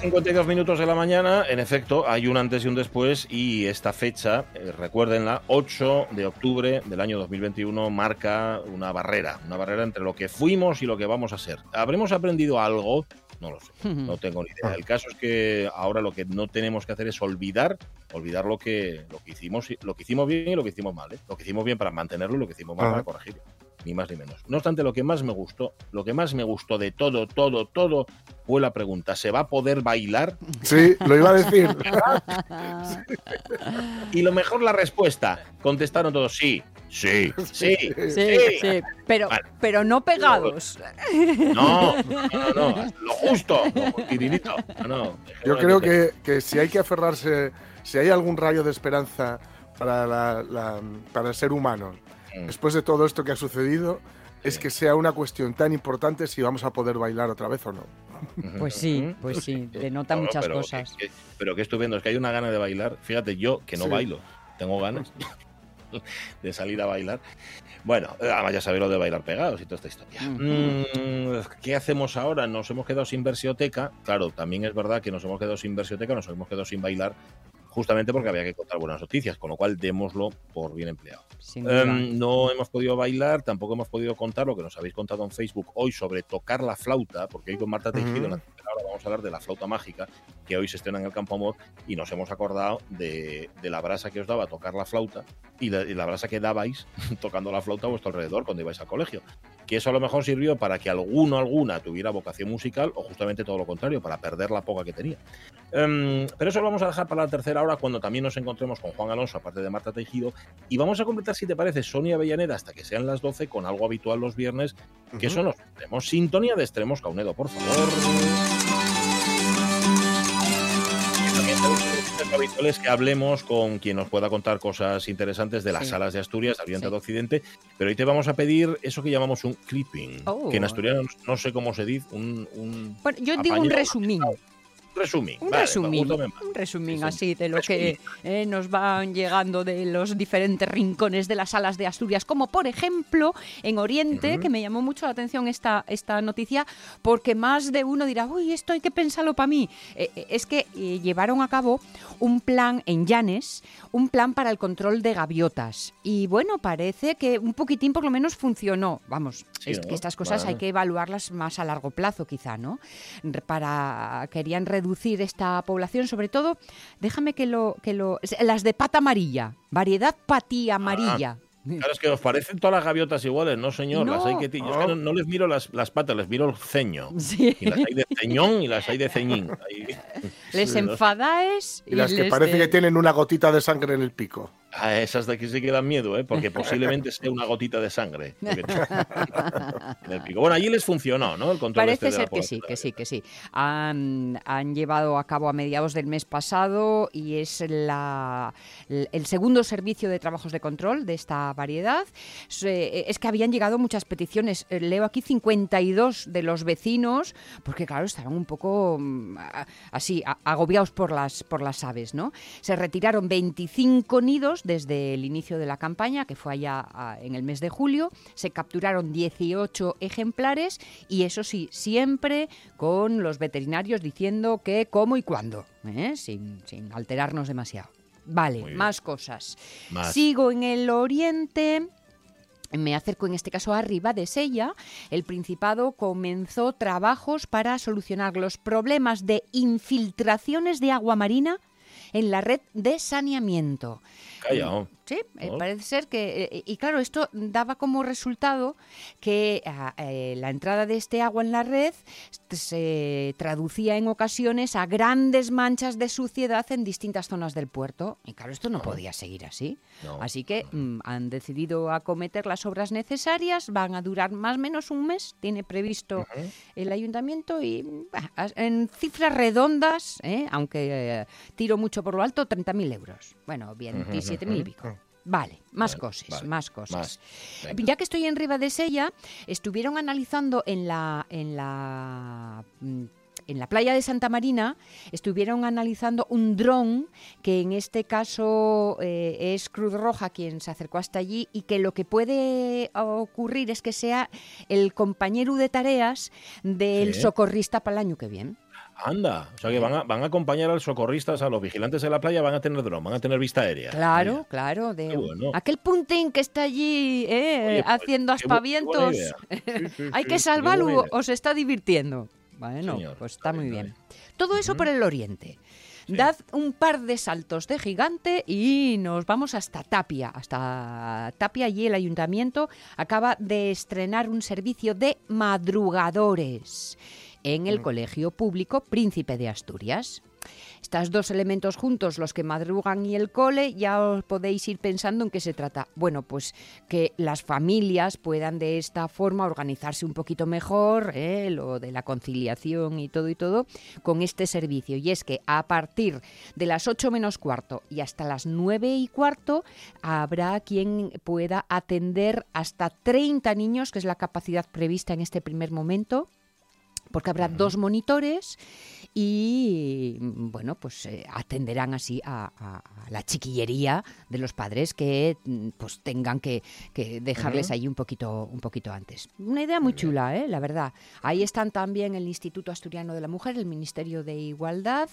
Las 11.52 minutos de la mañana, en efecto, hay un antes y un después y esta fecha, eh, recuérdenla, 8 de octubre del año 2021 marca una barrera, una barrera entre lo que fuimos y lo que vamos a ser. ¿Habremos aprendido algo? No lo sé, no tengo ni idea. El caso es que ahora lo que no tenemos que hacer es olvidar, olvidar lo que, lo que hicimos, lo que hicimos bien y lo que hicimos mal, ¿eh? Lo que hicimos bien para mantenerlo y lo que hicimos mal Ajá. para corregirlo. Ni más ni menos. No obstante, lo que más me gustó, lo que más me gustó de todo, todo, todo, fue la pregunta: ¿se va a poder bailar? Sí, lo iba a decir. Y lo mejor la respuesta. Contestaron todos sí, sí, sí. Sí, sí, pero, Vale. pero no pegados. No, no, no, no, lo justo, lo tirinito. No, no. Yo creo que, que si hay que aferrarse, si hay algún rayo de esperanza para, la- la- para el ser humano. Después de todo esto que ha sucedido, es que sea una cuestión tan importante si vamos a poder bailar otra vez o no. Pues sí, pues sí, denota No, muchas pero cosas. que- que- pero que estoy viendo es que hay una gana de bailar. Fíjate, yo que no Sí. bailo, tengo ganas de salir a bailar. Bueno, además ya sabéis lo de bailar pegados y toda esta historia. Mm, ¿Qué hacemos ahora? Nos hemos quedado sin versioteca. Claro, también es verdad que nos hemos quedado sin versioteca, nos hemos quedado sin bailar, justamente porque había que contar buenas noticias, con lo cual démoslo por bien empleado. Em, no hemos podido bailar, tampoco hemos podido contar lo que nos habéis contado en Facebook hoy sobre tocar la flauta, porque hoy con Marta Tejido en la Ujú. tercera hora vamos a hablar de la flauta mágica, que hoy se estrena en el Campo Amor, y nos hemos acordado de, de la brasa que os daba tocar la flauta y la, y la brasa que dabais tocando la flauta a vuestro alrededor cuando ibais al colegio. Que eso a lo mejor sirvió para que alguno alguna tuviera vocación musical o justamente todo lo contrario, para perder la poca que tenía. Em, pero eso lo vamos a dejar para la tercera hora cuando también nos encontremos con Juan Alonso, aparte de Marta Tejido, y vamos a completar, si te parece, Sonia Avellaneda hasta que sean las 12 con algo habitual los viernes, que son los extremos. Sintonía de extremos, Caunedo, por favor. Habituales que hablemos con quien nos pueda contar cosas interesantes de las Sí. salas de Asturias, de Oriente Sí. de Occidente, pero hoy te vamos a pedir eso que llamamos un clipping, Oh. que en asturiano no sé cómo se dice, un, un Bueno, yo digo un apañado, resumín. resumen. Un Vale, resumín, un resumín Sí, sí. así de lo que eh, nos van llegando de los diferentes rincones de las salas de Asturias, como por ejemplo en Oriente, que me llamó mucho la atención esta, esta noticia, porque más de uno dirá, uy, esto hay que pensarlo para mí. Eh, eh, es que eh, llevaron a cabo un plan en Llanes, un plan para el control de gaviotas. Y bueno, parece que un poquitín por lo menos funcionó. Vamos, Sí, es ¿no? que estas cosas hay que evaluarlas más a largo plazo, quizá, ¿no? Para querían reducir esta población, sobre todo, déjame que lo que lo las de pata amarilla, variedad patí amarilla. Claro, es que os parecen todas las gaviotas iguales, no señor. No. Las hay que, yo es que no, no les miro las, las patas, les miro el ceño. Sí. Y las hay de ceñón y las hay de ceñín. Ahí- Les enfadáis Y las que les parece de- que tienen una gotita de sangre en el pico. A esas de aquí sí que dan miedo, ¿eh? porque posiblemente sea una gotita de sangre. Porque- en el pico. Bueno, allí les funcionó, ¿no? El control Parece este de la ser que sí, que sí, que sí. Han, han llevado a cabo a mediados del mes pasado y es la, el segundo servicio de trabajos de control de esta variedad. Se- Es que habían llegado muchas peticiones. Eh, Leo aquí 52 de los vecinos, porque claro, estaban un poco mm, a- así, agobiados por las, por las aves, ¿no? Se retiraron 25 nidos desde el inicio de la campaña, que fue allá en el mes de julio. Se capturaron 18 ejemplares y eso sí, siempre con los veterinarios diciendo qué, cómo y cuándo, ¿eh? sin, sin alterarnos demasiado. Vale, más cosas. Más. Sigo en el oriente. Me acerco en este caso arriba de Sella. El Principado comenzó trabajos para solucionar los problemas de infiltraciones de agua marina en la red de saneamiento. Callao. Sí, eh, Oh. parece ser que... eh, y claro, esto daba como resultado que ah, eh, la entrada de este agua en la red se traducía en ocasiones a grandes manchas de suciedad en distintas zonas del puerto. Y claro, esto no podía seguir así. No. Así que mm, han decidido acometer las obras necesarias, van a durar más o menos un mes, tiene previsto el ayuntamiento y bah, en cifras redondas, ¿eh? aunque tiro mucho por lo alto 30.000 euros. Bueno, 27.000 y pico. Vale, más Vale, cosas, vale, más cosas. más. Ya que estoy en Riva de Sella, estuvieron analizando en la en la mm, en la playa de Santa Marina estuvieron analizando un dron que en este caso eh, es Cruz Roja quien se acercó hasta allí y que lo que puede ocurrir es que sea el compañero de tareas del Sí. socorrista para el año que viene. Anda, o sea que van a, van a acompañar a los socorristas, a los vigilantes de la playa, van a tener dron, van a tener vista aérea. Claro, Vaya. claro, de bueno. aquel puntín que está allí eh, Oye, pues, haciendo aspavientos. Hay que salvarlo o se está divirtiendo. Bueno, Señor, pues está muy bien, está Todo eso por el oriente. Dad un par de saltos de gigante y nos vamos hasta Tapia. Hasta Tapia, allí el ayuntamiento acaba de estrenar un servicio de madrugadores en el Colegio Público Príncipe de Asturias. Estos dos elementos juntos, los que madrugan y el cole, ya os podéis ir pensando en qué se trata. Bueno, pues que las familias puedan de esta forma organizarse un poquito mejor, ¿eh? lo de la conciliación y todo y todo, con este servicio. Y es que a partir de las 8 menos cuarto y hasta las 9 y cuarto habrá quien pueda atender hasta 30 niños, que es la capacidad prevista en este primer momento porque habrá dos monitores y bueno pues eh, atenderán así a, a- a la chiquillería de los padres que mm, pues tengan que, que dejarles ahí un poquito un poquito antes. Una idea muy chula eh la verdad. Ahí están también el Instituto Asturiano de la Mujer el Ministerio de Igualdad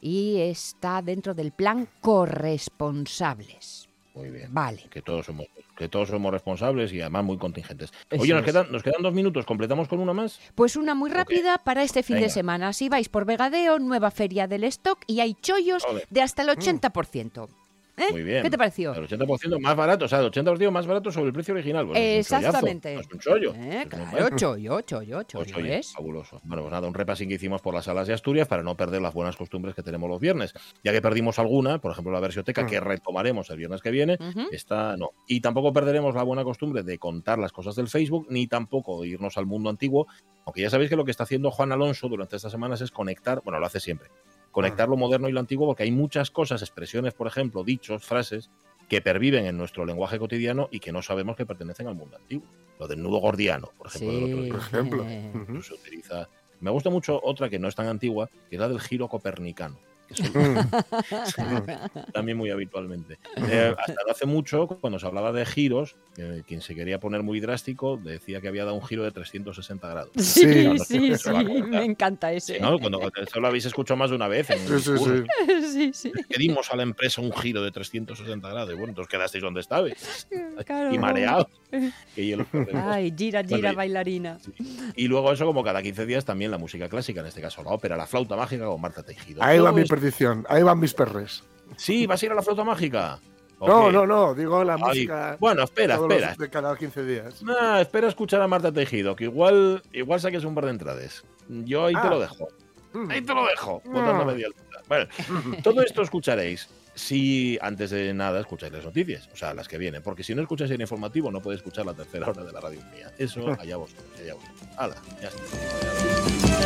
y está dentro del plan corresponsables Muy bien. vale Que todos somos que todos somos responsables y además muy contingentes. Eso Oye, nos quedan, nos quedan dos minutos, ¿completamos con una más? Pues una muy rápida para este fin de semana. Si vais por Vegadeo, nueva feria del stock y hay chollos de hasta el 80%. ¿Eh? Muy bien. ¿Qué te pareció? El 80% más barato, o sea, el 80% más barato sobre el precio original. Es Exactamente. es un chollo. Eh, Es claro, chollo, chollo, Pues chollo es. fabuloso. Bueno, pues nada, un repasín que hicimos por las salas de Asturias para no perder las buenas costumbres que tenemos los viernes. Ya que perdimos alguna, por ejemplo la versioteca, Mm. que retomaremos el viernes que viene, esta no. Y tampoco perderemos la buena costumbre de contar las cosas del Facebook, ni tampoco irnos al mundo antiguo, aunque ya sabéis que lo que está haciendo Juan Alonso durante estas semanas es conectar, bueno, lo hace siempre, conectar lo moderno y lo antiguo, porque hay muchas cosas, expresiones, por ejemplo, dichos, frases, que perviven en nuestro lenguaje cotidiano y que no sabemos que pertenecen al mundo antiguo. Lo del nudo gordiano, por ejemplo, Sí. Por ejemplo. Se utiliza. Me gusta mucho otra que no es tan antigua, que es la del giro copernicano, que también muy habitualmente. Eh, hasta hace mucho, cuando se hablaba de giros, eh, quien se quería poner muy drástico decía que había dado un giro de 360 grados. Sí, Sí, sí, me encanta ese. ¿no? Cuando eso lo habéis escuchado más de una vez. En Sí, sí, sí. Sí, sí. Que dimos a la empresa un giro de 360 grados. Y bueno, entonces quedasteis donde estabais. Claro. Y mareados. Ay, gira, Bueno, gira, y- bailarina. Y luego eso, como cada 15 días, también la música clásica, en este caso la ópera, la flauta mágica con Marta Tejido. Ahí va mi perdición, ahí van mis perres. Sí, ¿vas a ir a la flauta mágica? ¿O No, no, no, digo la Ay, música Bueno, espera, espera. de cada 15 días. Nah, espera a escuchar a Marta Tejido, que igual, igual saques un par de entradas. Yo ahí te Ah. lo dejo. Mm. Ahí te lo dejo, No. botando media altura. Bueno, todo esto escucharéis si antes de nada escucháis las noticias, o sea, las que vienen, porque si no escucháis el informativo no podéis escuchar la tercera hora de la radio mía. Eso, allá vosotros, allá vosotros. Hala, ya está.